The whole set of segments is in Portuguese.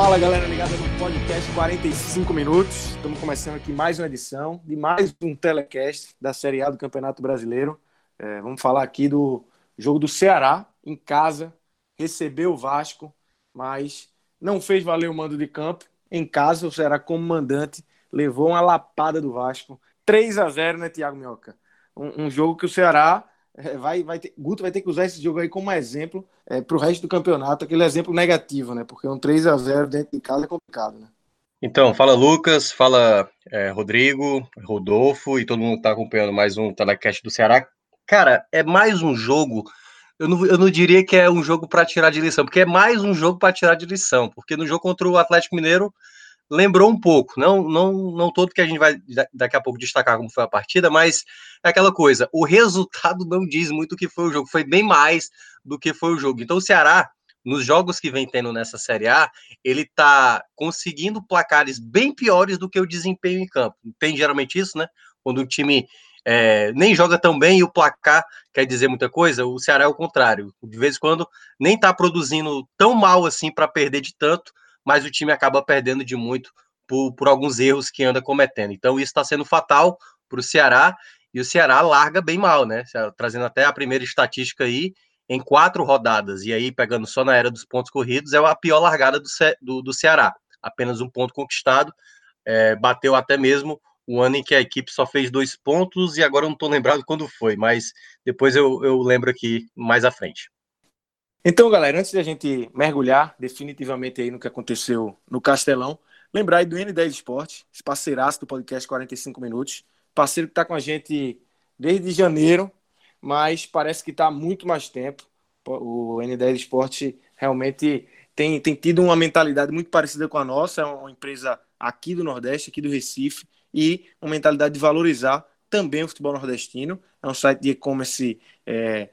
Fala galera ligada no podcast 45 minutos. Estamos começando aqui mais uma edição de mais um telecast da Série A do Campeonato Brasileiro. É, vamos falar aqui do jogo do Ceará em casa, recebeu o Vasco, mas não fez valer o mando de campo. Em casa, o Ceará, como mandante, levou uma lapada do Vasco. 3 a 0 né, Thiago Minhoca? Um, um jogo que o Ceará vai, vai ter, Guto vai ter que usar esse jogo aí como exemplo é, para o resto do campeonato, aquele exemplo negativo, né? Porque um 3 a 0 dentro de casa é complicado, né? Então, fala Lucas, fala é, Rodrigo, Rodolfo e todo mundo que está acompanhando mais um telecast do Ceará. Cara, é mais um jogo. Eu não, eu não diria que é um jogo para tirar de lição, porque é mais um jogo para tirar de lição. Porque no jogo contra o Atlético Mineiro, lembrou um pouco, não, não, não todo que a gente vai daqui a pouco destacar como foi a partida, mas é aquela coisa, o resultado não diz muito o que foi o jogo, foi bem mais do que foi o jogo. Então o Ceará, nos jogos que vem tendo nessa Série A, ele tá conseguindo placares bem piores do que o desempenho em campo. Tem geralmente isso, né? Quando o time é, nem joga tão bem e o placar quer dizer muita coisa, o Ceará é o contrário. De vez em quando nem tá produzindo tão mal assim para perder de tanto, mas o time acaba perdendo de muito por, por alguns erros que anda cometendo. Então, isso está sendo fatal para o Ceará, e o Ceará larga bem mal, né? Trazendo até a primeira estatística aí, em quatro rodadas, e aí pegando só na era dos pontos corridos, é a pior largada do, Ce do, do Ceará. Apenas um ponto conquistado, é, bateu até mesmo o ano em que a equipe só fez dois pontos, e agora eu não estou lembrado quando foi, mas depois eu, eu lembro aqui mais à frente. Então, galera, antes de a gente mergulhar definitivamente aí no que aconteceu no Castelão, lembrar aí do N10 Esporte, parceiraço do podcast 45 Minutos, parceiro que está com a gente desde janeiro, mas parece que está há muito mais tempo. O N10 Esporte realmente tem, tem tido uma mentalidade muito parecida com a nossa, é uma empresa aqui do Nordeste, aqui do Recife, e uma mentalidade de valorizar também o futebol nordestino. É um site de e-commerce é,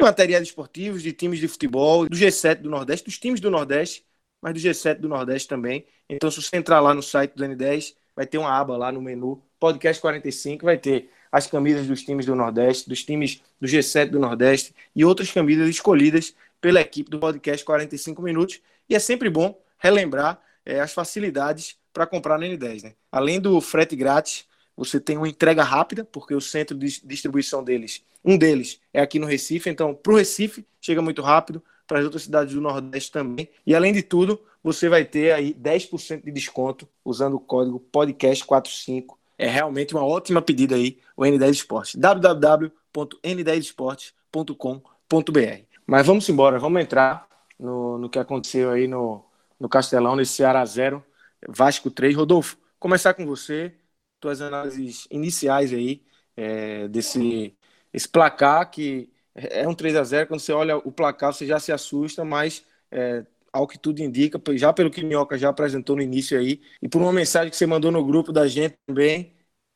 de materiais esportivos, de times de futebol, do G7 do Nordeste, dos times do Nordeste, mas do G7 do Nordeste também. Então, se você entrar lá no site do N10, vai ter uma aba lá no menu Podcast 45, vai ter as camisas dos times do Nordeste, dos times do G7 do Nordeste e outras camisas escolhidas pela equipe do Podcast 45 Minutos. E é sempre bom relembrar é, as facilidades para comprar no N10. Né? Além do frete grátis, você tem uma entrega rápida, porque o centro de distribuição deles, um deles é aqui no Recife, então para o Recife chega muito rápido, para as outras cidades do Nordeste também. E além de tudo, você vai ter aí 10% de desconto usando o código podcast45. É realmente uma ótima pedida aí, o N10 Esporte. www.n10esportes.com.br. Mas vamos embora, vamos entrar no, no que aconteceu aí no, no Castelão, nesse Ceará 0, Vasco 3. Rodolfo, começar com você tuas análises iniciais aí é, desse esse placar que é um 3 a 0 quando você olha o placar você já se assusta, mas é, ao que tudo indica, já pelo que Minhoca já apresentou no início aí, e por uma mensagem que você mandou no grupo da gente também,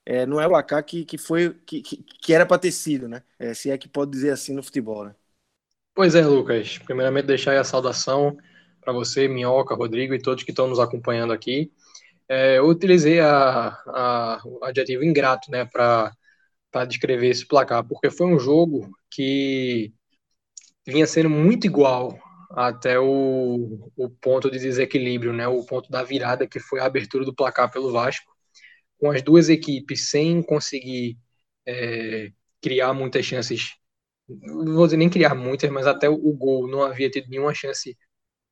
é, não é o placar que, que foi que, que, era para ter sido, né? É, se é que pode dizer assim no futebol, né? Pois é, Lucas. Primeiramente, deixar a saudação para você, Minhoca, Rodrigo e todos que estão nos acompanhando aqui. É, eu utilizei a, a, o adjetivo ingrato né, para descrever esse placar, porque foi um jogo que vinha sendo muito igual até o, o ponto de desequilíbrio, né, o ponto da virada, que foi a abertura do placar pelo Vasco, com as duas equipes sem conseguir é, criar muitas chances, não vou dizer nem criar muitas, mas até o, o gol não havia tido nenhuma chance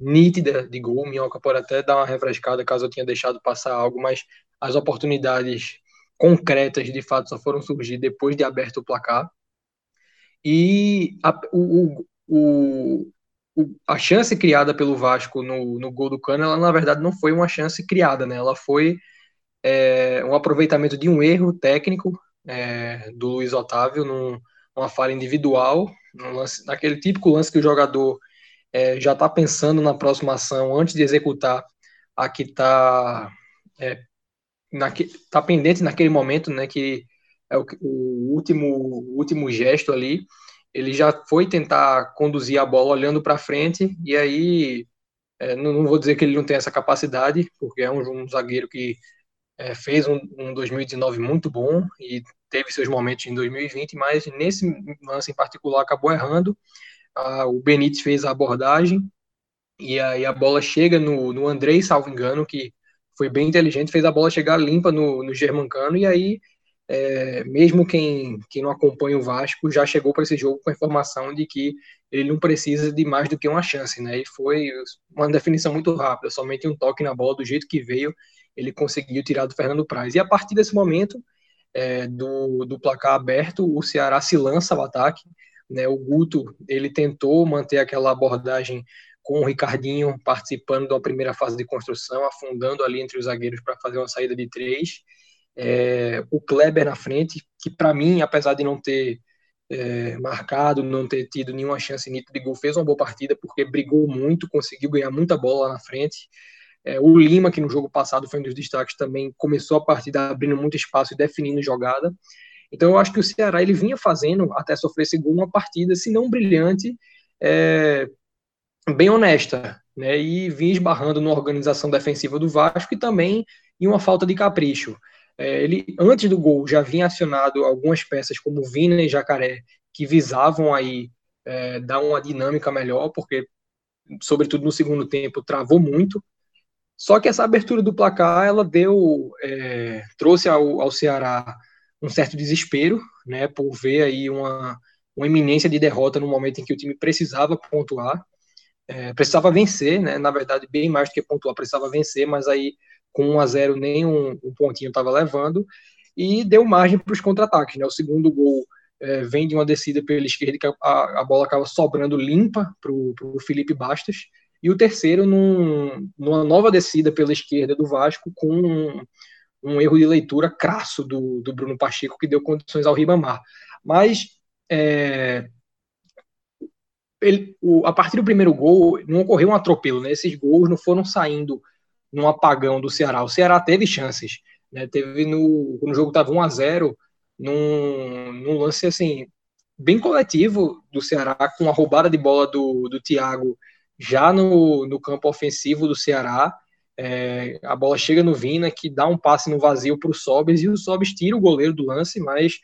nítida de gol. Minhoca pode até dar uma refrescada caso eu tenha deixado passar algo, mas as oportunidades concretas de fato só foram surgir depois de aberto o placar. E a, o, o, o, a chance criada pelo Vasco no, no gol do Cano, ela na verdade não foi uma chance criada, né? Ela foi é, um aproveitamento de um erro técnico é, do Luiz Otávio num, numa falha individual, num lance, naquele típico lance que o jogador é, já está pensando na próxima ação antes de executar a que está é, tá pendente naquele momento, né? Que é o, o último, último gesto ali. Ele já foi tentar conduzir a bola olhando para frente e aí é, não, não, vou dizer que ele não tem essa capacidade, porque é um, um zagueiro que é, fez um, um 2019 muito bom e teve seus momentos em 2020, mas nesse lance em particular acabou errando. Ah, o Benítez fez a abordagem e aí a bola chega no, no Andrei, salvo engano, que foi bem inteligente, fez a bola chegar limpa no, no Germancano e aí é, mesmo quem, quem não acompanha o Vasco já chegou para esse jogo com a informação de que ele não precisa de mais do que uma chance, né? E foi uma definição muito rápida, somente um toque na bola do jeito que veio, ele conseguiu tirar do Fernando Praz. E a partir desse momento, é, do, do placar aberto, o Ceará se lança ao ataque, né? O Guto, ele tentou manter aquela abordagem com o Ricardinho participando da primeira fase de construção, afundando ali entre os zagueiros para fazer uma saída de três. É, o Kleber na frente, que para mim, apesar de não ter é, marcado, não ter tido nenhuma chance nítida de gol, fez uma boa partida porque brigou muito, conseguiu ganhar muita bola lá na frente. É, o Lima, que no jogo passado foi um dos destaques, também começou a partida abrindo muito espaço e definindo jogada. Então eu acho que o Ceará ele vinha fazendo, até sofrer esse gol, uma partida, se não brilhante, é, bem honesta, né? E vinha esbarrando na organização defensiva do Vasco e também em uma falta de capricho. É, ele, antes do gol, já vinha acionado algumas peças como Vina e Jacaré, que visavam aí é, dar uma dinâmica melhor, porque, sobretudo no segundo tempo, travou muito. Só que essa abertura do placar, ela deu, é, trouxe ao, ao Ceará um certo desespero, né, por ver aí uma, uma iminência de derrota no momento em que o time precisava pontuar, é, precisava vencer, né, na verdade, bem mais do que pontuar, precisava vencer, mas aí com 1 a 0 nem um, um pontinho estava levando, e deu margem para os contra-ataques. Né? O segundo gol é, vem de uma descida pela esquerda, que a, a bola acaba sobrando limpa para o Felipe Bastos, e o terceiro num, numa nova descida pela esquerda do Vasco, com um, um erro de leitura crasso do, do, Bruno Pacheco, que deu condições ao Ribamar. Mas é, ele, o, a partir do primeiro gol, não ocorreu um atropelo, né? esses gols não foram saindo num apagão do Ceará. O Ceará teve chances, né? Teve no, quando o jogo estava 1 a 0 num, num lance assim bem coletivo do Ceará, com a roubada de bola do, do Thiago já no, no campo ofensivo do Ceará. É, a bola chega no Vina, que dá um passe no vazio para o Sobes, e o Sobes tira o goleiro do lance, mas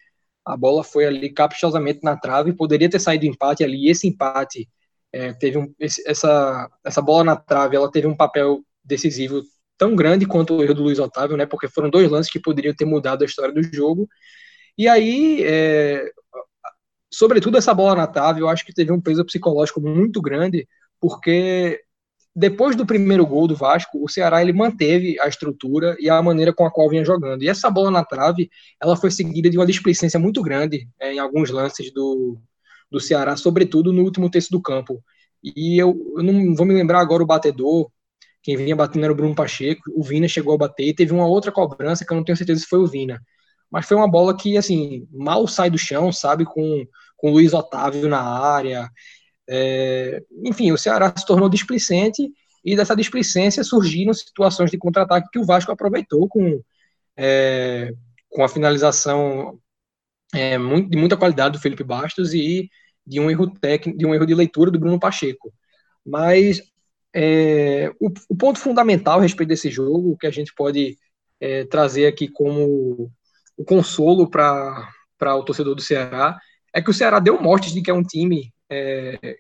a bola foi ali caprichosamente na trave, poderia ter saído empate ali, esse empate é, teve um, esse, essa, essa bola na trave, ela teve um papel decisivo tão grande quanto o erro do Luiz Otávio, né? Porque foram dois lances que poderiam ter mudado a história do jogo. E aí, é, sobretudo essa bola na trave, eu acho que teve um peso psicológico muito grande, porque depois do primeiro gol do Vasco, o Ceará ele manteve a estrutura e a maneira com a qual vinha jogando. E essa bola na trave, ela foi seguida de uma displicência muito grande é, em alguns lances do, do Ceará, sobretudo no último terço do campo. E eu, eu não vou me lembrar agora o batedor, quem vinha batendo era o Bruno Pacheco, o Vina chegou a bater, e teve uma outra cobrança que eu não tenho certeza se foi o Vina. Mas foi uma bola que, assim, mal sai do chão, sabe, com, com o Luiz Otávio na área. É, enfim, o Ceará se tornou displicente e dessa displicência surgiram situações de contra-ataque que o Vasco aproveitou com, é, com a finalização é, muito, de muita qualidade do Felipe Bastos e de um erro técnico, de um erro de leitura do Bruno Pacheco. Mas é, o, o, ponto fundamental a respeito desse jogo, que a gente pode é, trazer aqui como o consolo para o torcedor do Ceará, é que o Ceará deu mostras de que é um time é,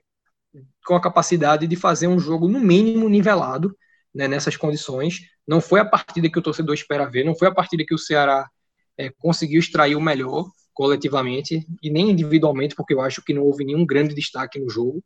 com a capacidade de fazer um jogo, no mínimo, nivelado né, nessas condições. Não foi a partida que o torcedor espera ver, não foi a partida que o Ceará é, conseguiu extrair o melhor coletivamente e nem individualmente, porque eu acho que não houve nenhum grande destaque no jogo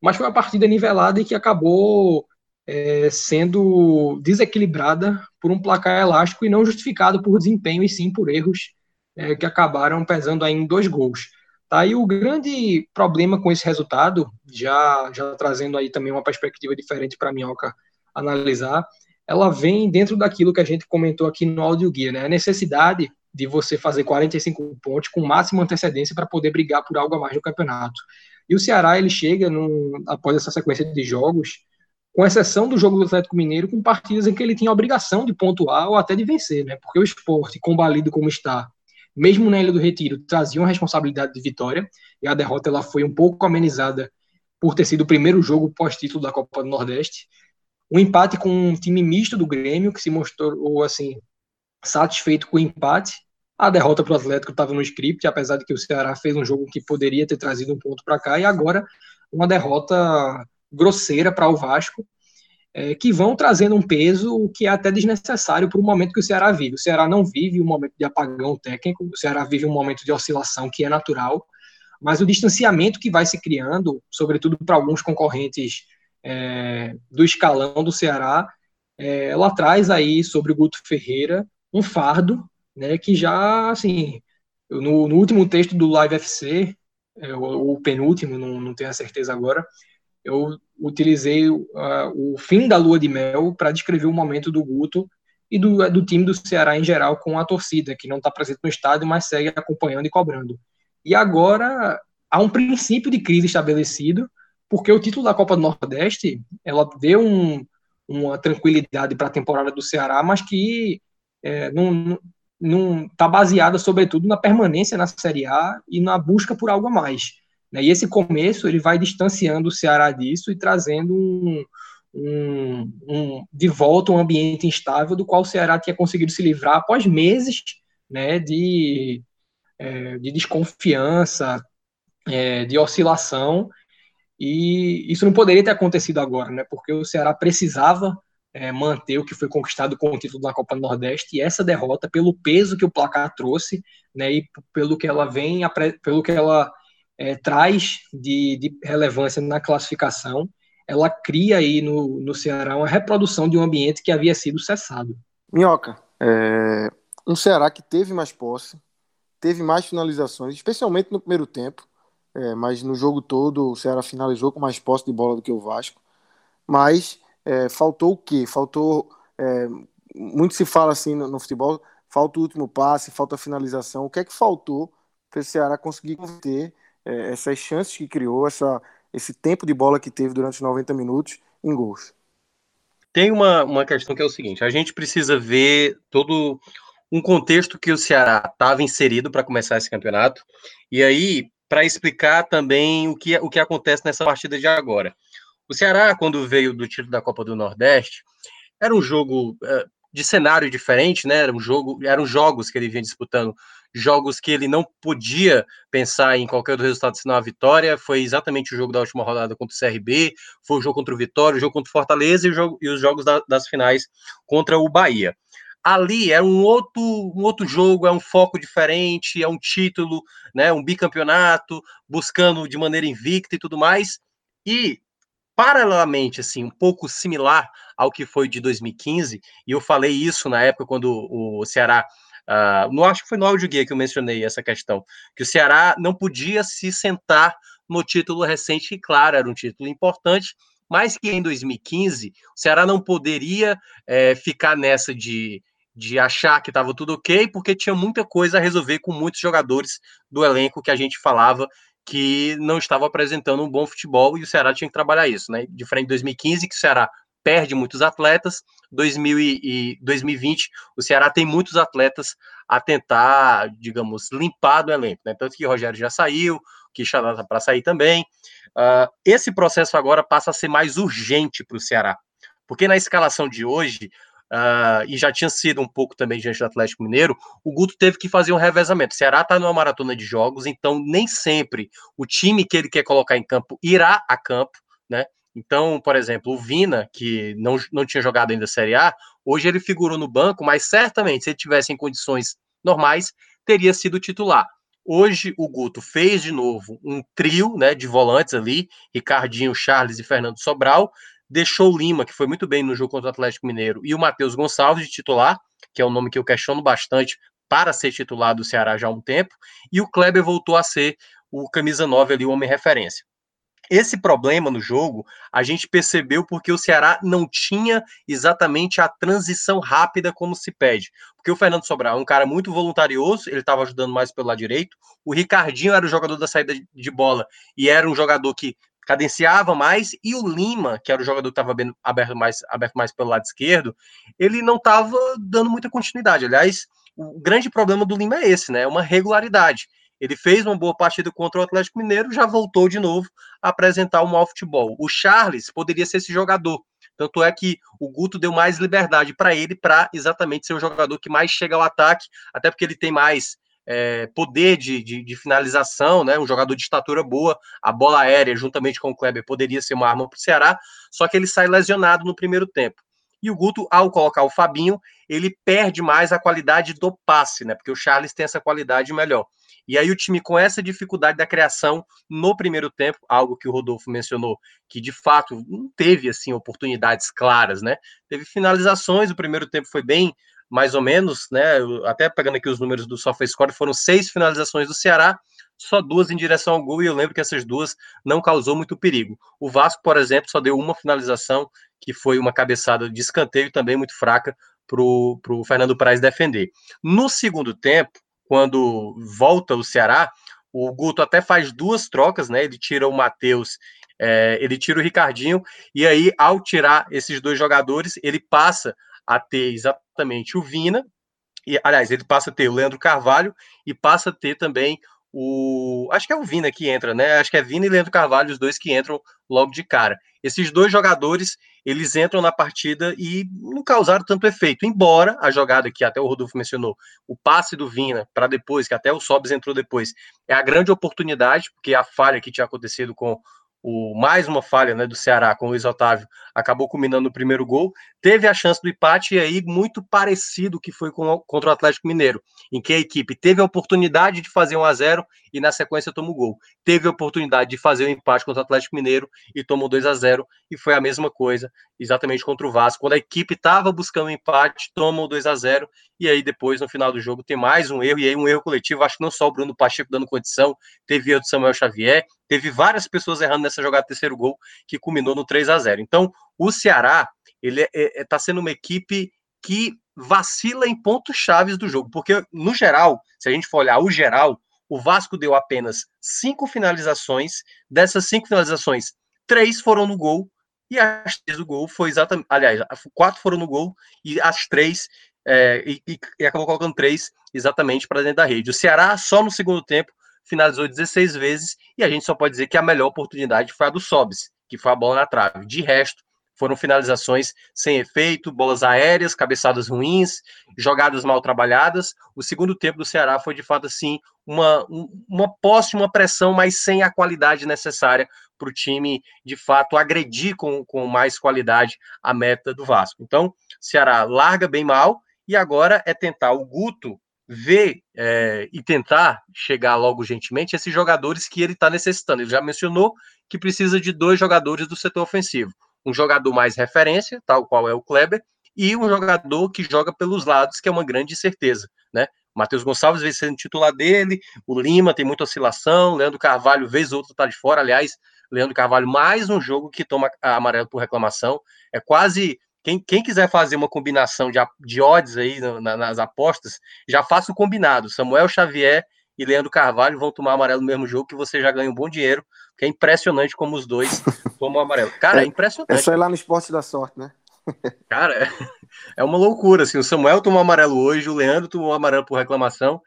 mas foi uma partida nivelada e que acabou é, sendo desequilibrada por um placar elástico e não justificado por desempenho e sim por erros é, que acabaram pesando aí em dois gols. Tá? E o grande problema com esse resultado, já, já trazendo aí também uma perspectiva diferente para a Minhoca analisar, ela vem dentro daquilo que a gente comentou aqui no áudio guia, né? A necessidade de você fazer 45 pontos com máxima antecedência para poder brigar por algo a mais no campeonato. E o Ceará ele chega num, após essa sequência de jogos, com exceção do jogo do Atlético Mineiro, com partidas em que ele tinha obrigação de pontuar ou até de vencer, né? Porque o esporte, combalido como está, mesmo na Ilha do Retiro, trazia uma responsabilidade de vitória, e a derrota ela foi um pouco amenizada por ter sido o primeiro jogo pós-título da Copa do Nordeste. Um empate com um time misto do Grêmio, que se mostrou assim satisfeito com o empate. A derrota para o Atlético estava no script, apesar de que o Ceará fez um jogo que poderia ter trazido um ponto para cá, e agora uma derrota grosseira para o Vasco, é, que vão trazendo um peso que é até desnecessário para o momento que o Ceará vive. O Ceará não vive um momento de apagão técnico, o Ceará vive um momento de oscilação que é natural, mas o distanciamento que vai se criando, sobretudo para alguns concorrentes é, do escalão do Ceará, é, ela traz aí sobre o Guto Ferreira um fardo, né, que já, assim, no, no último texto do Live FC, é, o, o, penúltimo, não, não tenho a certeza agora, eu utilizei uh, o fim da lua de mel para descrever o momento do Guto e do, do time do Ceará em geral com a torcida, que não está presente no estádio, mas segue acompanhando e cobrando. E agora há um princípio de crise estabelecido, porque o título da Copa do Nordeste ela deu um, uma tranquilidade para a temporada do Ceará, mas que é, não está baseada, sobretudo, na permanência na Série A e na busca por algo a mais. Né? E esse começo ele vai distanciando o Ceará disso e trazendo um, um, um, de volta um ambiente instável do qual o Ceará tinha conseguido se livrar após meses né, de, é, de desconfiança, é, de oscilação, e isso não poderia ter acontecido agora, né, porque o Ceará precisava é, manter o que foi conquistado com o título da Copa do Nordeste, e essa derrota, pelo peso que o placar trouxe, né, e pelo que ela vem, pelo que ela é, traz de, de, relevância na classificação, ela cria aí no, no Ceará uma reprodução de um ambiente que havia sido cessado. Minhoca, é, um Ceará que teve mais posse, teve mais finalizações, especialmente no primeiro tempo, é, mas no jogo todo o Ceará finalizou com mais posse de bola do que o Vasco, mas é, faltou o quê? Faltou, é, muito se fala assim no, no futebol, falta o último passe, falta a finalização, o que é que faltou para o Ceará conseguir converter é, essas chances que criou, essa, esse tempo de bola que teve durante 90 minutos em gols. Tem uma, uma questão que é o seguinte: a gente precisa ver todo um contexto que o Ceará estava inserido para começar esse campeonato, e aí, para explicar também o que, o que acontece nessa partida de agora. O Ceará, quando veio do título da Copa do Nordeste, era um jogo é, de cenário diferente, né? Era um jogo, eram jogos que ele vinha disputando jogos que ele não podia pensar em qualquer outro resultado senão a vitória. Foi exatamente o jogo da última rodada contra o CRB, foi o jogo contra o Vitória, o jogo contra o Fortaleza e, jogo, e os jogos da, das finais contra o Bahia. Ali é um outro, um outro jogo, é um foco diferente, é um título, né, um bicampeonato, buscando de maneira invicta e tudo mais. E paralelamente, assim, um pouco similar ao que foi de 2015, e eu falei isso na época quando o Ceará Uh, não acho que foi no áudio guia que eu mencionei essa questão, que o Ceará não podia se sentar no título recente, que, claro, era um título importante, mas que em 2015 o Ceará não poderia é, ficar nessa de, de achar que estava tudo ok, porque tinha muita coisa a resolver com muitos jogadores do elenco que a gente falava que não estava apresentando um bom futebol e o Ceará tinha que trabalhar isso, né? Diferente de 2015, que o Ceará perde muitos atletas. 2000 e 2020, o Ceará tem muitos atletas a tentar, digamos, limpar do elenco, né? Tanto que o Rogério já saiu, que Xará tá para sair também. Uh, esse processo agora passa a ser mais urgente para o Ceará, porque na escalação de hoje, uh, e já tinha sido um pouco também diante do Atlético Mineiro, o Guto teve que fazer um revezamento. O Ceará está numa maratona de jogos, então nem sempre o time que ele quer colocar em campo irá a campo, né? Então, por exemplo, o Vina, que não, não tinha jogado ainda a Série A, hoje ele figurou no banco, mas certamente, se ele tivesse em condições normais, teria sido titular. Hoje o Guto fez de novo um trio né, de volantes ali, Ricardinho, Charles e Fernando Sobral, deixou o Lima, que foi muito bem no jogo contra o Atlético Mineiro, e o Matheus Gonçalves de titular, que é um nome que eu questiono bastante para ser titular do Ceará já há um tempo, e o Kleber voltou a ser o camisa 9 ali, o homem referência. Esse problema no jogo a gente percebeu porque o Ceará não tinha exatamente a transição rápida como se pede. Porque o Fernando Sobral é um cara muito voluntarioso, ele estava ajudando mais pelo lado direito. O Ricardinho era o jogador da saída de bola e era um jogador que cadenciava mais, e o Lima, que era o jogador que estava aberto mais, aberto mais pelo lado esquerdo, ele não estava dando muita continuidade. Aliás, o grande problema do Lima é esse, né? É uma regularidade. Ele fez uma boa partida contra o Atlético Mineiro, já voltou de novo a apresentar um mau futebol. O Charles poderia ser esse jogador. Tanto é que o Guto deu mais liberdade para ele, para exatamente ser o jogador que mais chega ao ataque, até porque ele tem mais é, poder de, de, de, finalização, né? Um jogador de estatura boa, a bola aérea, juntamente com o Kleber, poderia ser uma arma para o Ceará, só que ele sai lesionado no primeiro tempo. E o Guto, ao colocar o Fabinho, ele perde mais a qualidade do passe, né? Porque o Charles tem essa qualidade melhor. E aí o time com essa dificuldade da criação no primeiro tempo, algo que o Rodolfo mencionou, que de fato não teve assim oportunidades claras, né? Teve finalizações, o primeiro tempo foi bem mais ou menos, né? Até pegando aqui os números do SofaScore, foram seis finalizações do Ceará, só duas em direção ao gol, e eu lembro que essas duas não causou muito perigo. O Vasco, por exemplo, só deu uma finalização, que foi uma cabeçada de escanteio também muito fraca para o Fernando Praz defender. No segundo tempo, quando volta o Ceará, o Guto até faz duas trocas, né? Ele tira o Matheus, é, ele tira o Ricardinho, e aí, ao tirar esses dois jogadores, ele passa a ter exatamente o Vina, e aliás, ele passa a ter o Leandro Carvalho e passa a ter também o. Acho que é o Vina que entra, né? Acho que é Vina e Leandro Carvalho, os dois que entram logo de cara. Esses dois jogadores, eles entram na partida e não causaram tanto efeito, embora a jogada que até o Rodolfo mencionou, o passe do Vina para depois, que até o Sobs entrou depois, é a grande oportunidade, porque a falha que tinha acontecido com o, mais uma falha né, do Ceará com o Luiz Otávio acabou culminando no primeiro gol. Teve a chance do empate e aí muito parecido que foi com, contra o Atlético Mineiro, em que a equipe teve a oportunidade de fazer 1 a 0 e na sequência tomou gol. Teve a oportunidade de fazer o empate contra o Atlético Mineiro e tomou 2 a 0 e foi a mesma coisa exatamente contra o Vasco. Quando a equipe estava buscando o empate, tomou 2 a 0 e aí depois no final do jogo tem mais um erro e aí um erro coletivo. Acho que não só o Bruno Pacheco dando condição, teve erro do Samuel Xavier, teve várias pessoas errando nessa jogada terceiro gol que culminou no 3 a 0. Então, o Ceará, ele está é, é, tá sendo uma equipe que vacila em pontos chaves do jogo, porque no geral, se a gente for olhar o geral, o Vasco deu apenas cinco finalizações, dessas cinco finalizações, três foram no gol, e as três do gol foi exatamente, aliás, quatro foram no gol, e as três, é, e, e, acabou colocando três exatamente para dentro da rede. O Ceará, só no segundo tempo, finalizou 16 vezes, e a gente só pode dizer que a melhor oportunidade foi a do Sobs, que foi a bola na trave. De resto, foram finalizações sem efeito, bolas aéreas, cabeçadas ruins, jogadas mal trabalhadas. O segundo tempo do Ceará foi, de fato, assim, uma, uma posse, uma pressão, mas sem a qualidade necessária para o time, de fato, agredir com, com mais qualidade a meta do Vasco. Então, Ceará larga bem mal e agora é tentar o Guto ver é, e tentar chegar logo gentilmente esses jogadores que ele está necessitando. Ele já mencionou que precisa de dois jogadores do setor ofensivo. Um jogador mais referência, tal qual é o Kleber, e um jogador que joga pelos lados, que é uma grande certeza, né? Matheus Gonçalves vem sendo titular dele, o Lima tem muita oscilação, Leandro Carvalho, vez ou outra, tá de fora. Aliás, Leandro Carvalho, mais um jogo que toma amarelo por reclamação. É quase quem, quem quiser fazer uma combinação de, de odds aí na, nas apostas, já faça o combinado. Samuel Xavier e Leandro Carvalho vão tomar amarelo no mesmo jogo que você já ganha um bom dinheiro, que é impressionante como os dois tomam amarelo. Cara, é, é impressionante. É só ir lá no esporte da sorte, né? Cara, é, é uma loucura. Assim, o Samuel tomou amarelo hoje, o Leandro tomou amarelo por reclamação.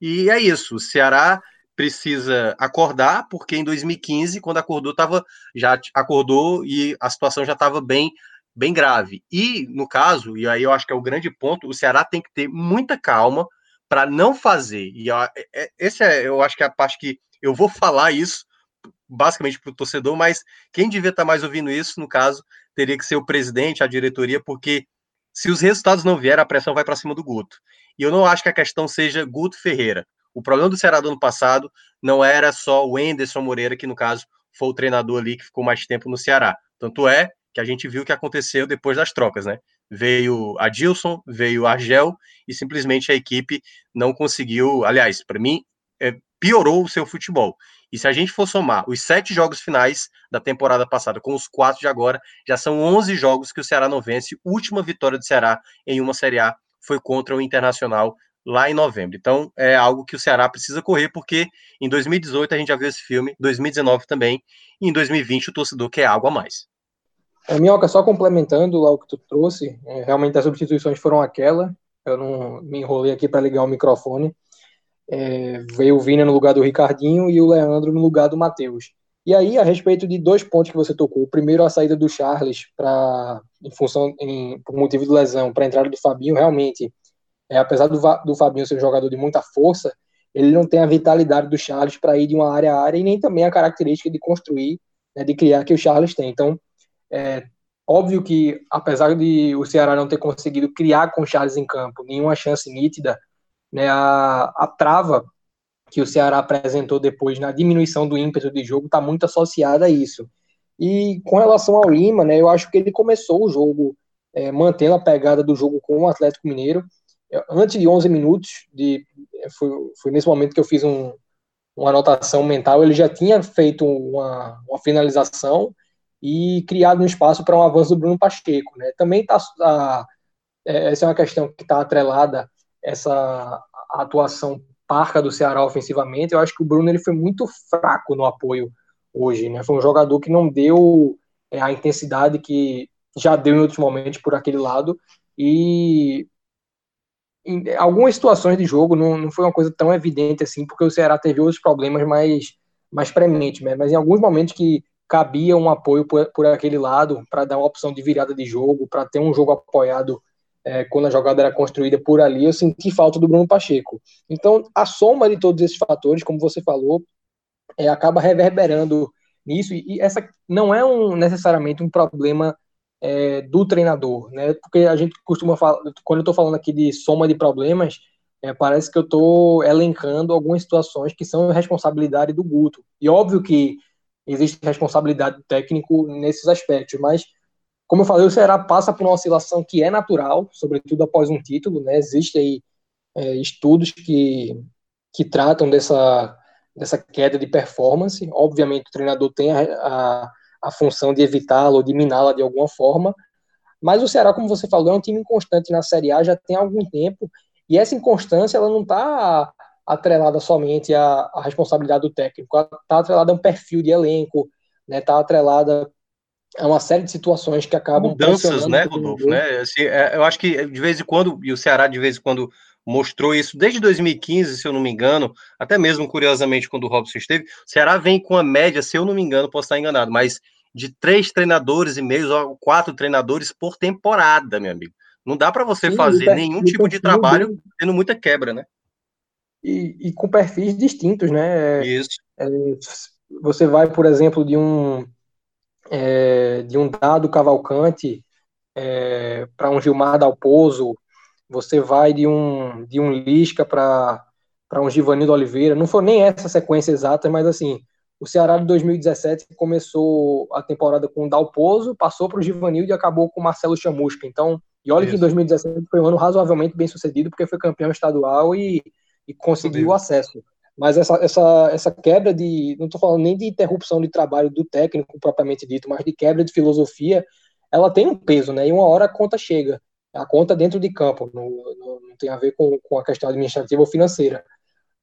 E é isso. O Ceará precisa acordar, porque em 2015, quando acordou, tava, já acordou e a situação já estava bem bem grave. E, no caso, e aí eu acho que é o grande ponto, o Ceará tem que ter muita calma para não fazer. E ó, é, é, esse é, eu acho que é a parte que eu vou falar isso basicamente para o torcedor, mas quem devia estar tá mais ouvindo isso, no caso, teria que ser o presidente, a diretoria, porque se os resultados não vierem, a pressão vai para cima do Guto. E eu não acho que a questão seja Guto Ferreira. O problema do Ceará do ano passado não era só o Enderson Moreira, que no caso foi o treinador ali que ficou mais tempo no Ceará. Tanto é que a gente viu que aconteceu depois das trocas, né? Veio a Dilson, veio a Argel e simplesmente a equipe não conseguiu. Aliás, para mim, é, piorou o seu futebol. E se a gente for somar os sete jogos finais da temporada passada com os quatro de agora, já são 11 jogos que o Ceará não vence. Última vitória do Ceará em uma Série A foi contra o Internacional lá em novembro. Então é algo que o Ceará precisa correr, porque em 2018 a gente já viu esse filme, 2019 também, e em 2020 o torcedor quer algo a mais. É, Minhoca, só complementando lá o que tu trouxe, é, realmente as substituições foram aquela, eu não me enrolei aqui para ligar o microfone, é, veio o Vina no lugar do Ricardinho e o Leandro no lugar do Matheus. E aí, a respeito de dois pontos que você tocou, o primeiro, a saída do Charles para em função, em, por motivo de lesão, para a entrada do Fabinho, realmente, é, apesar do, do Fabinho ser um jogador de muita força, ele não tem a vitalidade do Charles para ir de uma área a área e nem também a característica de construir, né, de criar que o Charles tem. Então, é óbvio que, apesar de o Ceará não ter conseguido criar com Charles em campo nenhuma chance nítida, né, a, a trava que o Ceará apresentou depois na diminuição do ímpeto de jogo está muito associada a isso. E com relação ao Lima, né, eu acho que ele começou o jogo é, mantendo a pegada do jogo com o Atlético Mineiro. Antes de 11 minutos, de, foi, foi nesse momento que eu fiz um, uma anotação mental, ele já tinha feito uma, uma finalização e criado um espaço para um avanço do Bruno Pacheco. Né? Também está. É, essa é uma questão que está atrelada essa atuação parca do Ceará ofensivamente. Eu acho que o Bruno ele foi muito fraco no apoio hoje. Né? Foi um jogador que não deu é, a intensidade que já deu em outros momentos por aquele lado. E em algumas situações de jogo não, não foi uma coisa tão evidente assim, porque o Ceará teve outros problemas mais, mais prementes, né? mas em alguns momentos que cabia um apoio por, por aquele lado para dar uma opção de virada de jogo, para ter um jogo apoiado é, quando a jogada era construída por ali, eu senti falta do Bruno Pacheco. Então, a soma de todos esses fatores, como você falou, é, acaba reverberando nisso, e essa não é um, necessariamente um problema é, do treinador, né? Porque a gente costuma falar, quando eu estou falando aqui de soma de problemas, é, parece que eu estou elencando algumas situações que são responsabilidade do Guto. E óbvio que existe responsabilidade do técnico nesses aspectos, mas como eu falei, o Ceará passa por uma oscilação que é natural, sobretudo após um título, né? Existem aí é, estudos que, que tratam dessa, dessa queda de performance. Obviamente, o treinador tem a, a, a função de evitá-la ou de miná-la de alguma forma, mas o Ceará, como você falou, é um time inconstante na Série A já tem algum tempo, e essa inconstância ela não está atrelada somente à, à, responsabilidade do técnico, está atrelada a um perfil de elenco, está né, tá atrelada é uma série de situações que acabam mudanças, né, Rodolfo, né? Assim, é, eu acho que de vez em quando e o Ceará de vez em quando mostrou isso desde 2015, se eu não me engano, até mesmo curiosamente quando o Robson esteve, o Ceará vem com a média, se eu não me engano, posso estar enganado, mas de três treinadores e meio ou quatro treinadores por temporada, meu amigo. Não dá para você Sim, fazer nenhum tipo de trabalho tendo muita quebra, né? E, e com perfis distintos, né? Isso. É, você vai, por exemplo, de um é, de um dado Cavalcante é, para um Gilmar Dalpozo, você vai de um, de um Lisca para um Givanildo Oliveira, não foi nem essa sequência exata, mas assim, o Ceará de 2017 começou a temporada com o Dalpozo, passou para o Givanildo e acabou com o Marcelo Chamusca, então, e olha Isso. que 2017 foi um ano razoavelmente bem sucedido, porque foi campeão estadual e, e conseguiu o acesso. Mas essa, essa, essa quebra de. Não estou falando nem de interrupção de trabalho do técnico propriamente dito, mas de quebra de filosofia, ela tem um peso, né? E uma hora a conta chega. A conta dentro de campo, não, não, não tem a ver com, com a questão administrativa ou financeira.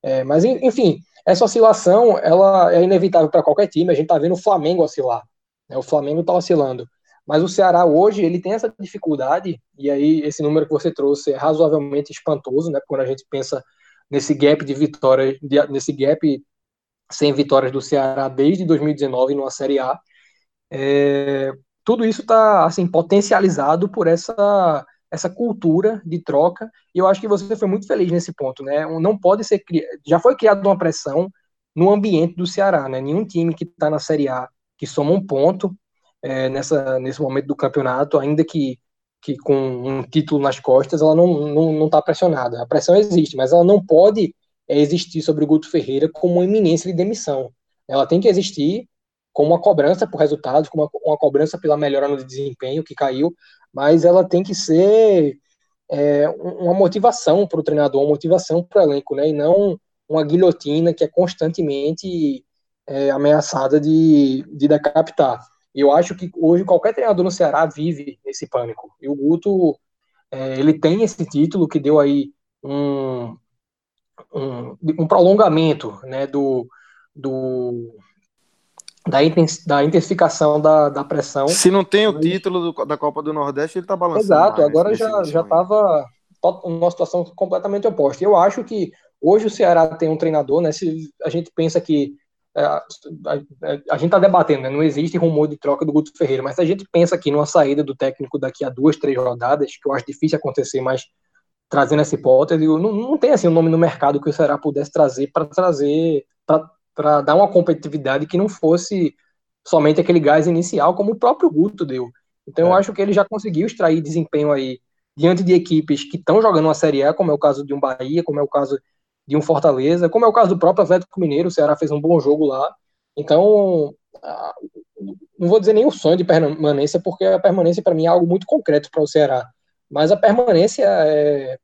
É, mas, enfim, essa oscilação ela é inevitável para qualquer time. A gente está vendo o Flamengo oscilar. Né? O Flamengo está oscilando. Mas o Ceará hoje ele tem essa dificuldade, e aí esse número que você trouxe é razoavelmente espantoso, né? Quando a gente pensa nesse gap de vitórias, nesse gap sem vitórias do Ceará desde 2019 numa Série A. É, tudo isso está assim potencializado por essa essa cultura de troca e eu acho que você foi muito feliz nesse ponto, né? Não pode ser já foi criada uma pressão no ambiente do Ceará, né? Nenhum time que está na Série A que soma um ponto é, nessa nesse momento do campeonato, ainda que que com um título nas costas ela não está não, não tá pressionada. A pressão existe, mas ela não pode é, existir sobre o Guto Ferreira como uma iminência de demissão. Ela tem que existir como uma cobrança por resultados, como uma, uma cobrança pela melhora no desempenho que caiu, mas ela tem que ser é, uma motivação para o treinador, uma motivação para o elenco, né? E não uma guilhotina que é constantemente é, ameaçada de, de decapitar. E eu acho que hoje qualquer treinador no Ceará vive esse pânico. E o Guto, é, ele tem esse título que deu aí um, um, um prolongamento né, do, do, da, intensificação da, da pressão. Se não tem o título do, da Copa do Nordeste, ele está balançando. Exato, mais, agora já já estava numa situação completamente oposta. Eu acho que hoje o Ceará tem um treinador, né? Se a gente pensa que a, a, a, gente está debatendo, né? não existe rumor de troca do Guto Ferreira, mas se a gente pensa aqui numa saída do técnico daqui a duas, três rodadas, que eu acho difícil acontecer, mas trazendo essa hipótese, não, não tem assim um nome no mercado que o Ceará pudesse trazer para trazer para dar uma competitividade que não fosse somente aquele gás inicial, como o próprio Guto deu. Então é. eu acho que ele já conseguiu extrair desempenho aí diante de equipes que estão jogando uma Série A, como é o caso de um Bahia, como é o caso de um Fortaleza, como é o caso do próprio Atlético Mineiro, o Ceará fez um bom jogo lá. Então, não vou dizer nem o sonho de permanência, porque a permanência para mim é algo muito concreto para o Ceará. Mas a permanência, é,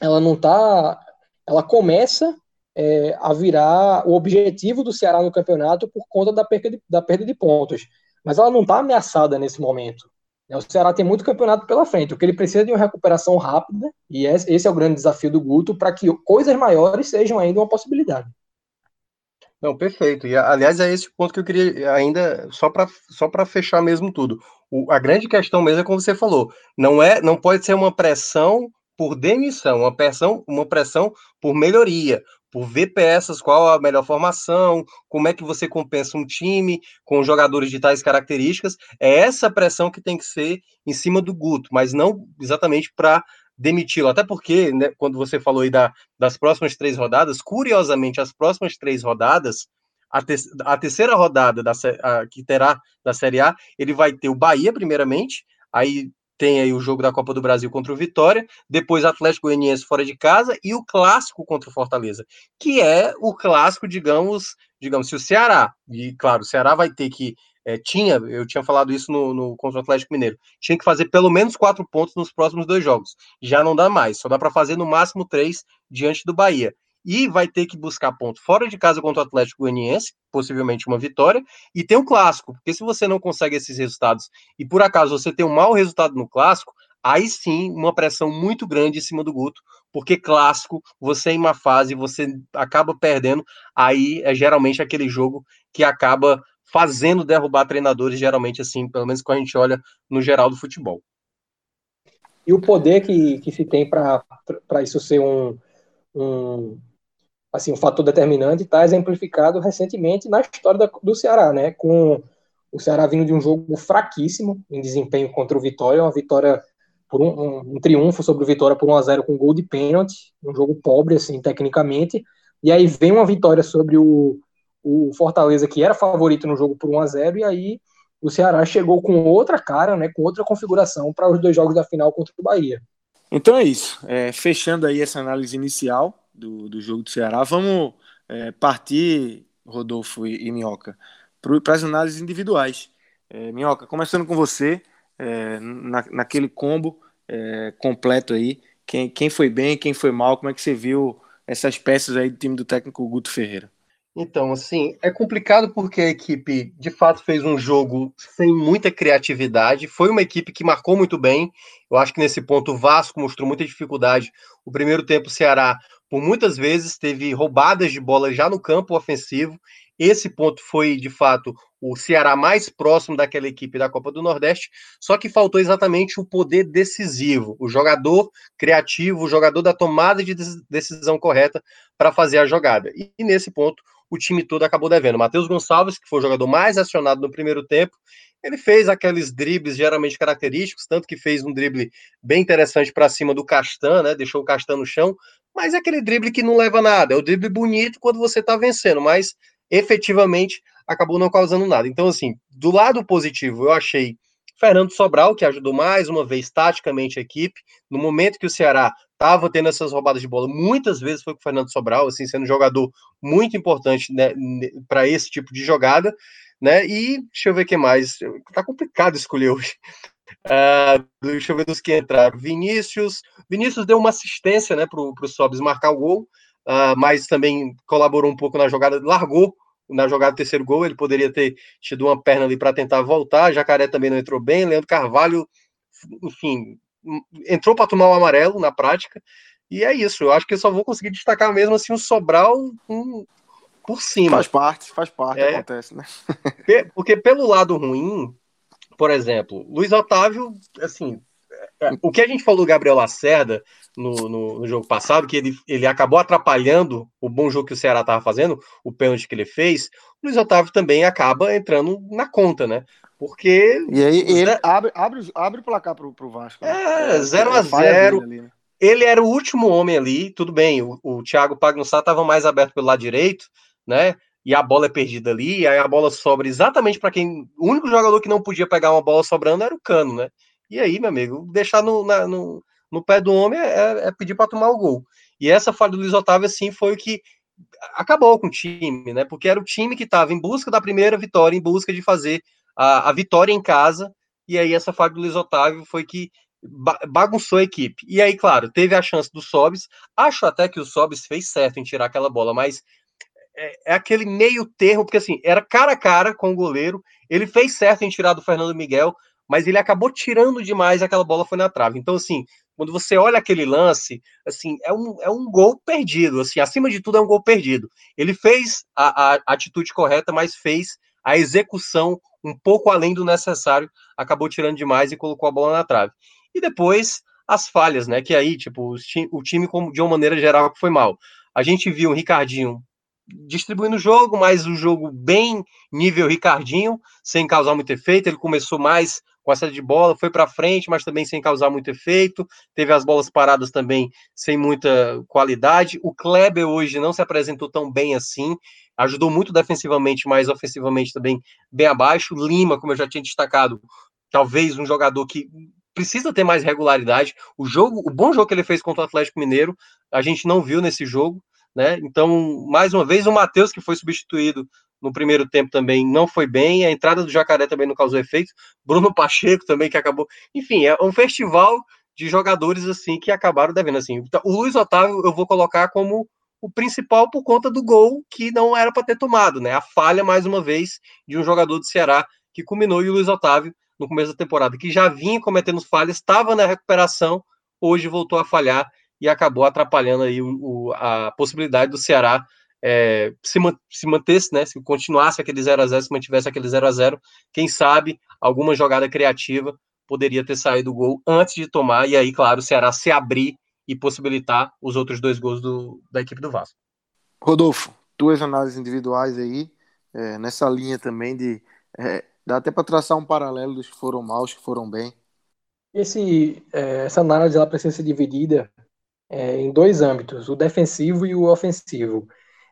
ela não está. Ela começa é, a virar o objetivo do Ceará no campeonato por conta da perda de, da perda de pontos. Mas ela não está ameaçada nesse momento. Né, o Ceará tem muito campeonato pela frente. O que ele precisa é de uma recuperação rápida, e esse é o grande desafio do Guto, para que coisas maiores sejam ainda uma possibilidade. Não, perfeito. E aliás, é esse ponto que eu queria ainda só para só para fechar mesmo tudo. O, a grande questão mesmo é como você falou, não é, não pode ser uma pressão por demissão, uma pressão, uma pressão por melhoria, por ver peças, qual a melhor formação, como é que você compensa um time com jogadores de tais características. É essa pressão que tem que ser em cima do Guto, mas não exatamente para demiti-lo. Até porque, né, quando você falou aí da, das próximas três rodadas, curiosamente, as próximas três rodadas, a, te, a terceira rodada da, a, que terá da Série A, ele vai ter o Bahia, primeiramente, aí tem aí o jogo da Copa do Brasil contra o Vitória, depois Atlético Goianiense fora de casa e o clássico contra o Fortaleza, que é o clássico, digamos, digamos, se o Ceará, e claro, o Ceará vai ter que é, tinha, eu tinha falado isso no, no contra o Atlético Mineiro, tinha que fazer pelo menos quatro pontos nos próximos dois jogos. Já não dá mais, só dá para fazer no máximo três diante do Bahia e vai ter que buscar ponto fora de casa contra o Atlético Goianiense, possivelmente uma vitória, e tem um clássico, porque se você não consegue esses resultados e por acaso você tem um mau resultado no clássico, aí sim uma pressão muito grande em cima do Guto, porque clássico, você em uma fase, você acaba perdendo, aí é geralmente aquele jogo que acaba fazendo derrubar treinadores, geralmente assim, pelo menos quando a gente olha no geral do futebol. E o poder que, que se tem para isso ser um, um, assim, um fator determinante está exemplificado recentemente na história da, do Ceará, né? Com o Ceará vindo de um jogo fraquíssimo em desempenho contra o Vitória, uma vitória por um, um, um triunfo sobre o Vitória por 1 a 0 com gol de pênalti, um jogo pobre assim tecnicamente, e aí vem uma vitória sobre o, o Fortaleza que era favorito no jogo por 1 a 0 e aí o Ceará chegou com outra cara, né, com outra configuração para os dois jogos da final contra o Bahia. Então é isso. É, fechando aí essa análise inicial, do, do jogo do Ceará. Vamos é, partir, Rodolfo e, e Minhoca, para as análises individuais. É, Minhoca, começando com você, é, na, naquele combo é, completo aí, quem, quem foi bem, quem foi mal, como é que você viu essas peças aí do time do técnico Guto Ferreira? Então, assim, é complicado porque a equipe de fato fez um jogo sem muita criatividade. Foi uma equipe que marcou muito bem. Eu acho que nesse ponto o Vasco mostrou muita dificuldade. O primeiro tempo, o Ceará por muitas vezes teve roubadas de bola já no campo ofensivo. Esse ponto foi, de fato, o Ceará mais próximo daquela equipe da Copa do Nordeste, só que faltou exatamente o poder decisivo, o jogador criativo, o jogador da tomada de decisão correta para fazer a jogada. E, nesse ponto, o time todo acabou devendo. Matheus Gonçalves, que foi o jogador mais acionado no primeiro tempo, ele fez aqueles dribles geralmente característicos, tanto que fez um drible bem interessante para cima do Castan, né? Deixou o Castan no chão, mas é aquele drible que não leva nada. É o drible bonito quando você está vencendo, mas efetivamente acabou não causando nada. Então, assim, do lado positivo, eu achei Fernando Sobral, que ajudou mais uma vez taticamente a equipe. No momento que o Ceará estava tendo essas roubadas de bola, muitas vezes foi com o Fernando Sobral, assim, sendo um jogador muito importante né, para esse tipo de jogada. Né? E deixa eu ver o que mais. Tá complicado escolher hoje. Uh, deixa eu ver dos que entraram. Vinícius. Vinícius deu uma assistência né, para o Sobis marcar o gol. uh, mas também colaborou um pouco na jogada, largou na jogada do terceiro gol, ele poderia ter tido uma perna ali para tentar voltar, Jacaré também não entrou bem, Leandro Carvalho, enfim, entrou para tomar o amarelo na prática, e é isso, eu acho que eu só vou conseguir destacar mesmo assim o Sobral um, por cima. Faz parte, faz parte, é, acontece, né? porque pelo lado ruim, por exemplo, Luiz Otávio, assim, é, o que a gente falou do Gabriel Lacerda no, no, no, jogo passado, que ele, ele acabou atrapalhando o bom jogo que o Ceará estava fazendo, o pênalti que ele fez, o Luiz Otávio também acaba entrando na conta, né? Porque. E aí ele abre, abre, abre o placar pro, pro Vasco. Né? É, 0x0. É, né? Ele era o último homem ali, tudo bem. O, o Thiago Pagnussá estava mais aberto pelo lado direito, né? E a bola é perdida ali, aí a bola sobra exatamente para quem. O único jogador que não podia pegar uma bola sobrando era o Cano, né? E aí, meu amigo, deixar no, na, no, no pé do homem é, é pedir para tomar o gol. E essa falha do Luiz Otávio, assim, foi o que acabou com o time, né? Porque era o time que estava em busca da primeira vitória, em busca de fazer a, a vitória em casa. E aí, essa falha do Luiz Otávio foi que bagunçou a equipe. E aí, claro, teve a chance do Sobis. Acho até que o Sobis fez certo em tirar aquela bola, mas é, é, aquele meio termo, porque assim, era cara a cara com o goleiro. Ele fez certo em tirar do Fernando Miguel, mas ele acabou tirando demais aquela bola foi na trave. Então, assim, quando você olha aquele lance, assim, é um, é um gol perdido, assim, acima de tudo é um gol perdido. Ele fez a, a atitude correta, mas fez a execução um pouco além do necessário, acabou tirando demais e colocou a bola na trave. E depois as falhas, né, que aí, tipo, o time, como de uma maneira geral, foi mal. A gente viu o Ricardinho distribuindo o jogo, mas o jogo bem nível Ricardinho, sem causar muito efeito. Ele começou mais com a saída de bola, foi para frente, mas também sem causar muito efeito. Teve as bolas paradas também sem muita qualidade. O Kleber hoje não se apresentou tão bem assim, ajudou muito defensivamente, mas ofensivamente também bem abaixo. Lima, como eu já tinha destacado, talvez um jogador que precisa ter mais regularidade. O jogo, o bom jogo que ele fez contra o Atlético Mineiro, a gente não viu nesse jogo, né? Então, mais uma vez, o Matheus, que foi substituído no primeiro tempo também não foi bem, a entrada do Jacaré também não causou efeito, Bruno Pacheco também que acabou, enfim, é um festival de jogadores assim que acabaram devendo assim. Então, o Luiz Otávio eu vou colocar como o principal por conta do gol que não era para ter tomado, né? A falha mais uma vez de um jogador do Ceará que culminou e o Luiz Otávio no começo da temporada, que já vinha cometendo falhas, estava na recuperação, hoje voltou a falhar e acabou atrapalhando aí o, o, a possibilidade do Ceará é, se, se mantesse, né, se continuasse aquele 0 a 0 se mantivesse aquele 0 a 0 quem sabe alguma jogada criativa poderia ter saído o gol antes de tomar, e aí, claro, o Ceará se abrir e possibilitar os outros dois gols do, da equipe do Vasco. Rodolfo, duas análises individuais aí, é, nessa linha também de. É, dá até para traçar um paralelo dos que foram maus, que foram bem. Esse, é, essa análise ela precisa ser dividida é, em dois âmbitos, o defensivo e o ofensivo.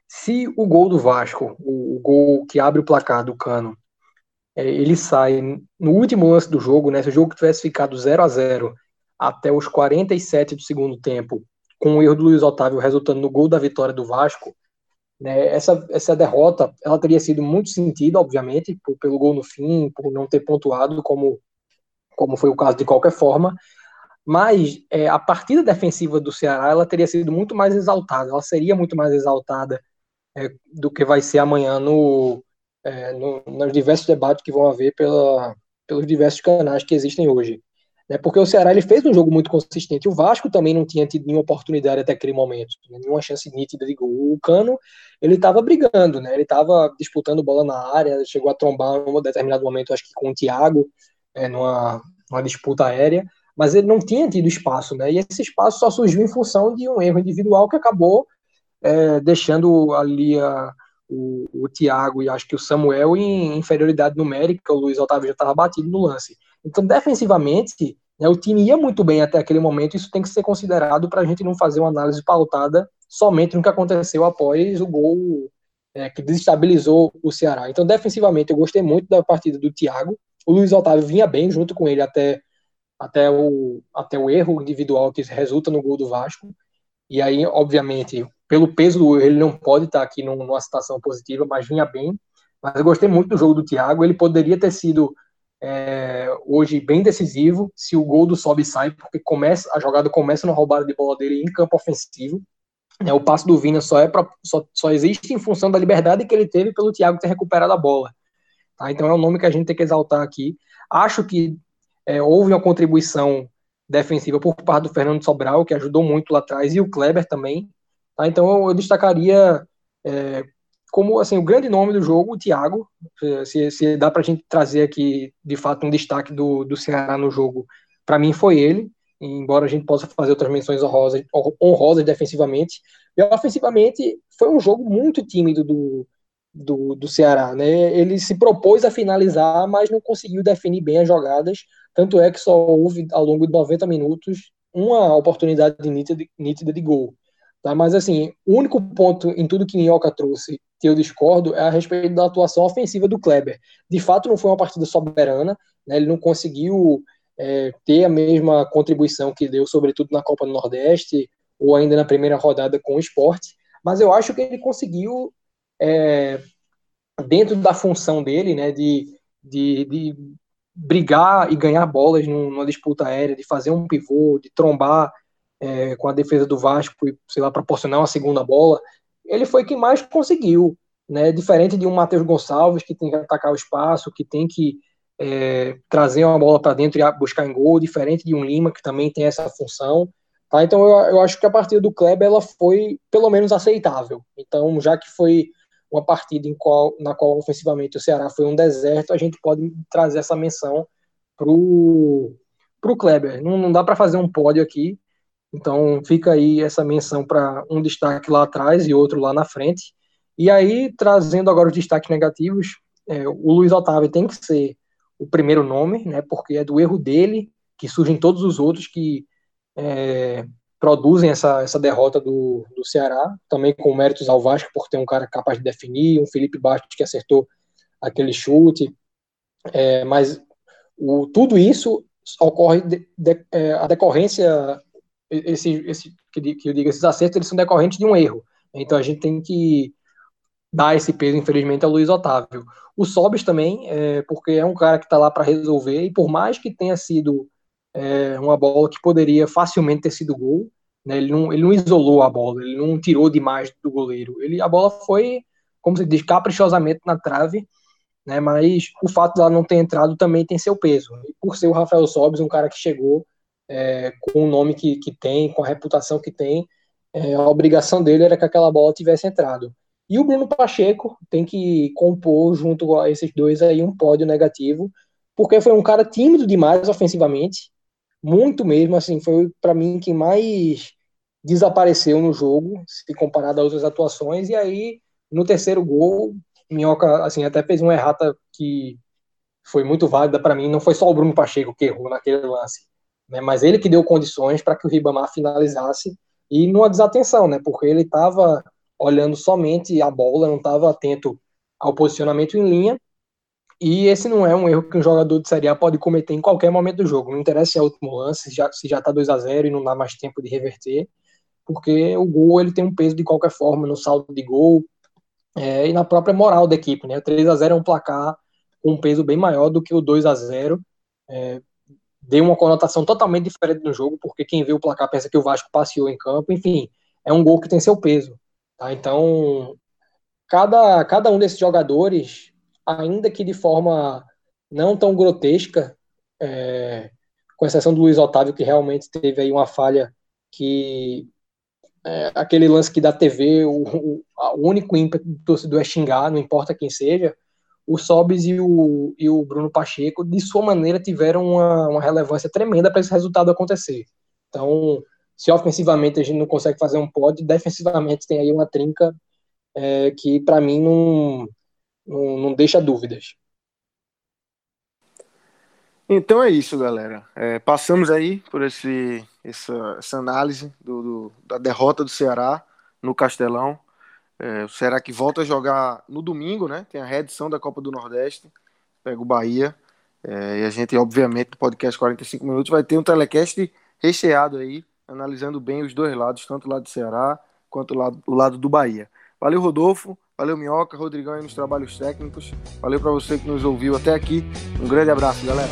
Se o gol do Vasco, o, o gol que abre o placar do Cano, é, ele sai no último lance do jogo, né? Se o jogo tivesse ficado 0 a 0 até os 47 do segundo tempo, com o erro do Luiz Otávio resultando no gol da vitória do Vasco, né, essa, essa derrota ela teria sido muito sentida, obviamente, por, pelo gol no fim, por não ter pontuado, como, como foi o caso de qualquer forma, mas é, a partida defensiva do Ceará ela teria sido muito mais exaltada, ela seria muito mais exaltada é, do que vai ser amanhã no, é, no, nos diversos debates que vão haver pela, pelos diversos canais que existem hoje. Né, porque o Ceará ele fez um jogo muito consistente. O Vasco também não tinha tido nenhuma oportunidade até aquele momento, né, nenhuma chance nítida de gol. O Cano ele estava brigando, né, ele estava disputando bola na área, chegou a trombar em um determinado momento, acho que com o Thiago, é, numa, numa disputa aérea, mas ele não tinha tido espaço, né, e esse espaço só surgiu em função de um erro individual que acabou é, deixando ali a, o, o Thiago e acho que o Samuel em inferioridade numérica, o Luiz Otávio já estava batido no lance. Então, defensivamente, né, o time ia muito bem até aquele momento, isso tem que ser considerado para a gente não fazer uma análise pautada somente no que aconteceu após o gol é, que desestabilizou o Ceará. Então, defensivamente, eu gostei muito da partida do Thiago. O Luiz Otávio vinha bem junto com ele até, até, o, até o erro individual que resulta no gol do Vasco. E aí, obviamente, pelo peso do ele não pode estar aqui numa situação positiva, mas vinha bem. Mas eu gostei muito do jogo do Thiago. Ele poderia ter sido é, hoje bem decisivo se o gol do Sobe sai, porque começa a jogada começa na roubada de bola dele em campo ofensivo. Né, o passe do Vina só, é pra, só, só existe em função da liberdade que ele teve pelo Thiago ter recuperado a bola. Tá? Então é um nome que a gente tem que exaltar aqui. Acho que é, houve uma contribuição defensiva por parte do Fernando Sobral, que ajudou muito lá atrás, e o Kleber também. Tá? Então eu, destacaria é, como assim o grande nome do jogo, o Thiago. Se, se dá para a gente trazer aqui de fato um destaque do, do Ceará no jogo, para mim foi ele. Embora a gente possa fazer outras menções honrosas, honrosas defensivamente, e ofensivamente foi um jogo muito tímido do, do, do Ceará. Né? Ele se propôs a finalizar, mas não conseguiu definir bem as jogadas. Tanto é que só houve, ao longo de 90 minutos, uma oportunidade nítida, nítida de gol. Tá? Mas, assim, o único ponto em tudo que Minhoca trouxe que eu discordo é a respeito da atuação ofensiva do Kleber. De fato, não foi uma partida soberana, né? ele não conseguiu é, ter a mesma contribuição que deu, sobretudo na Copa do Nordeste, ou ainda na primeira rodada com o esporte, mas eu acho que ele conseguiu é, dentro da função dele, né, de, de, de brigar e ganhar bolas numa disputa aérea, de fazer um pivô, de trombar é, com a defesa do Vasco e, sei lá, proporcionar uma segunda bola, ele foi quem mais conseguiu, né, diferente de um Matheus Gonçalves, que tem que atacar o espaço, que tem que é, trazer uma bola para dentro e buscar em gol, diferente de um Lima, que também tem essa função, tá? Então eu, eu acho que a partida do Kleber, ela foi pelo menos aceitável, então já que foi uma partida qual, na qual ofensivamente o Ceará foi um deserto, a gente pode trazer essa menção pro, pro Kleber. Não, não dá para fazer um pódio aqui, então fica aí essa menção para um destaque lá atrás e outro lá na frente. E aí, trazendo agora os destaques negativos, é, o Luiz Otávio tem que ser o primeiro nome, né, porque é do erro dele que surgem todos os outros que é, produzem essa, essa derrota do, do Ceará, também com méritos ao Vasco, por ter um cara capaz de definir, um Felipe Bastos que acertou aquele chute, é, mas o, tudo isso ocorre de, de, é, a decorrência, esse, esse, que, eu digo, esses acertos eles são decorrentes de um erro, então a gente tem que dar esse peso, infelizmente, ao Luiz Otávio. O Sobis também, é, porque é um cara que está lá para resolver, e por mais que tenha sido é, uma bola que poderia facilmente ter sido gol. Né? Ele, não, ele não isolou a bola, ele não tirou demais do goleiro. Ele, a bola foi, como se diz, caprichosamente na trave, né? mas o fato dela não ter entrado também tem seu peso. E por ser o Rafael Sobis, um cara que chegou é, com o nome que, que tem, com a reputação que tem, é, a obrigação dele era que aquela bola tivesse entrado. E o Bruno Pacheco tem que compor junto a esses dois aí um pódio negativo, porque foi um cara tímido demais ofensivamente, muito mesmo, assim, foi para mim quem mais desapareceu no jogo, se comparado a outras atuações, e aí no terceiro gol, Minhoca, assim, até fez uma errata que foi muito válida para mim, não foi só o Bruno Pacheco que errou naquele lance, né, mas ele que deu condições para que o Ribamar finalizasse, e numa desatenção, né, porque ele estava olhando somente a bola, não estava atento ao posicionamento em linha, e esse não é um erro que um jogador de Série A pode cometer em qualquer momento do jogo. Não interessa se é o último lance, se já, se já tá 2 a 0 e não dá mais tempo de reverter, porque o gol ele tem um peso de qualquer forma no saldo de gol é, e na própria moral da equipe. Né? O 3 a 0 é um placar com um peso bem maior do que o 2 a 0 é, Deu uma conotação totalmente diferente no jogo, porque quem vê o placar pensa que o Vasco passeou em campo. Enfim, é um gol que tem seu peso. Tá? Então, cada, cada um desses jogadores ainda que de forma não tão grotesca, é, com exceção do Luiz Otávio, que realmente teve aí uma falha que é, aquele lance que da TV, o, o, o, único ímpeto do torcedor é xingar, não importa quem seja, o Sobis e o, e o Bruno Pacheco, de sua maneira, tiveram uma, uma relevância tremenda para esse resultado acontecer. Então, se ofensivamente a gente não consegue fazer um pódio, defensivamente tem aí uma trinca é, que, para mim, não, não, não deixa dúvidas. Então é isso, galera. É, passamos aí por esse, essa, essa análise do, do, da derrota do Ceará no Castelão. É, o Ceará que volta a jogar no domingo, né? Tem a reedição da Copa do Nordeste, pega o Bahia. É, e a gente, obviamente, no podcast 45 minutos, vai ter um telecast recheado aí, analisando bem os dois lados, tanto o lado do Ceará quanto o lado, o lado do Bahia. Valeu, Rodolfo. Valeu, Minhoca, Rodrigão aí nos trabalhos técnicos. Valeu para você que nos ouviu até aqui. Um grande abraço, galera.